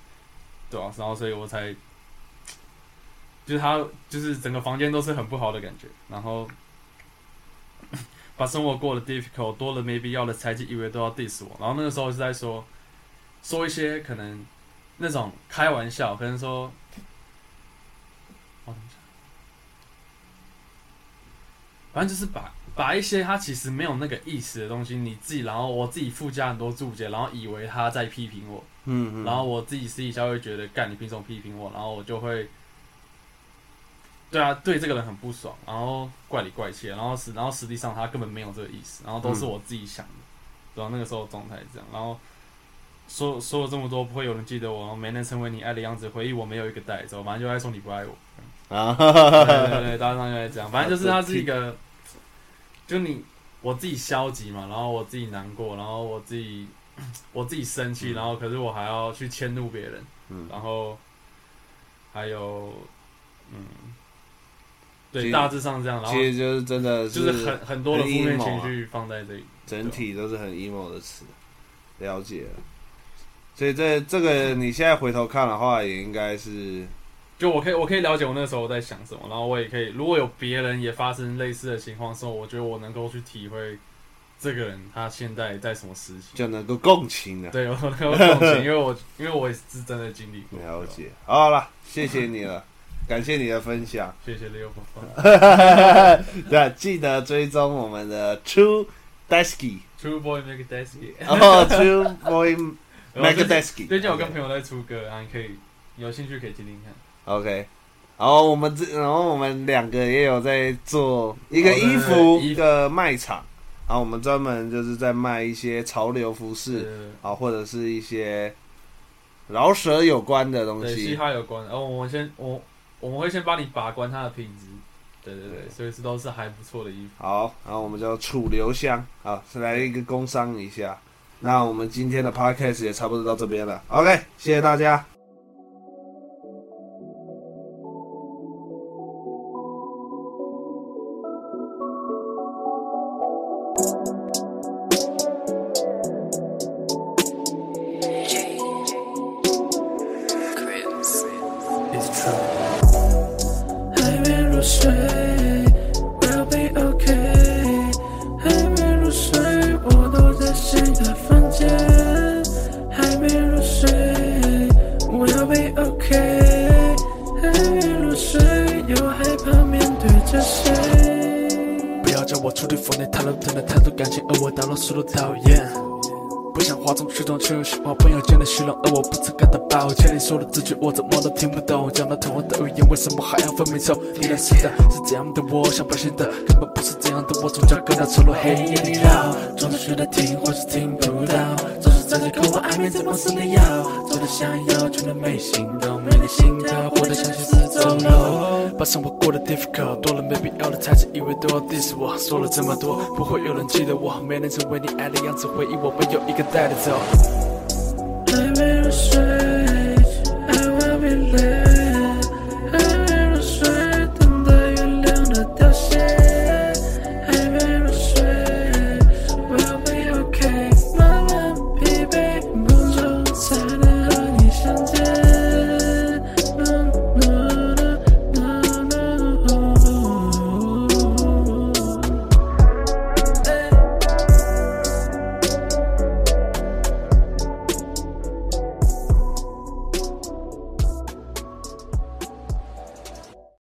Speaker 2: 对啊，然后所以我才就是他就是整个房间都是很不好的感觉，然后 (laughs) 把生活过得 difficult 多了没必要的猜忌，以为都要 diss 我，然后那个时候是在说说一些可能。那种开玩笑，可能说我，反正就是把把一些他其实没有那个意思的东西，你自己，然后我自己附加很多注解，然后以为他在批评我，嗯，然后我自己私底下会觉得，干你凭什么批评我？然后我就会，对啊，对这个人很不爽，然后怪里怪气，然后实然后实际上他根本没有这个意思，然后都是我自己想的，然后那个时候状态这样，然后。说说了这么多，不会有人记得我，没能成为你爱的样子。回忆我没有一个带走，反正就爱说你不爱我。啊，对对对，大致上就在这样。反正就是它是一个就你我自己消极嘛，然后我自己难过，然后我自己 (clears throat) 我自己生气，嗯、然后可是我还要去迁怒别人，嗯，然后还有嗯，对，大致上这样，然后
Speaker 3: 其实就是真的是
Speaker 2: 就是很很多的负面情绪放在这里，
Speaker 3: 整体都是很 emo 的词，了解了。所以这这个你现在回头看的话，也应该是，
Speaker 2: 就我可以我可以了解我那时候在想什么，然后我也可以，如果有别人也发生类似的情况的时候，我觉得我能够去体会这个人他现在在什么时期，
Speaker 3: 就能够共情了。
Speaker 2: 对，我能够共情，因为我因为我也是真的经历过。
Speaker 3: 了解，好了，谢谢你了，(laughs) 感谢你的分享，
Speaker 2: 谢谢 Leo 爸爸。(laughs)
Speaker 3: 对，记得追踪我们的 True
Speaker 2: Daisuke，True Boy Make Daisuke，
Speaker 3: 哦，True Boy。(laughs) Megadesky
Speaker 2: 最近我跟朋友在出歌，然后可以有兴趣可以听听看。
Speaker 3: OK，然后我们这，然后我们两个也有在做一个衣服一个卖场，然后我们专门就是在卖一些潮流服饰啊，或者是一些饶舌有关的东西，
Speaker 2: 嘻哈有关。然后我们先我我们会先帮你把关它的品质，对对对，所以是都是还不错的衣服。
Speaker 3: 好，然后我们叫楚留香，好，是来一个工商一下。那我们今天的 podcast 也差不多到这边了，OK，谢谢大家。睡 we'll be ok 还没入睡我躲在谁的房间还没入睡 we'll be ok 还没入睡又害怕面对这些不要叫我 truthfulness 感情被我当作是路草药不想哗众取宠却又虚晃不要说的字句我怎么都听不懂，讲的通话的语言为什么还要分明说？你认识的是这样的我，想表现的根本不是这样的我，总叫更加丑陋，黑夜里绕，装着学的听或是听不到，总是在这渴望暧昧，怎么死的要，做的想要，却能没行动，没你心跳，活得像行尸走肉，把生活过得 difficult，多了没必要的猜测，以为都要 diss 我，说了这么多，不会有人记得我，没能成为你爱的样子，回忆我们有一个带着走，还没入睡。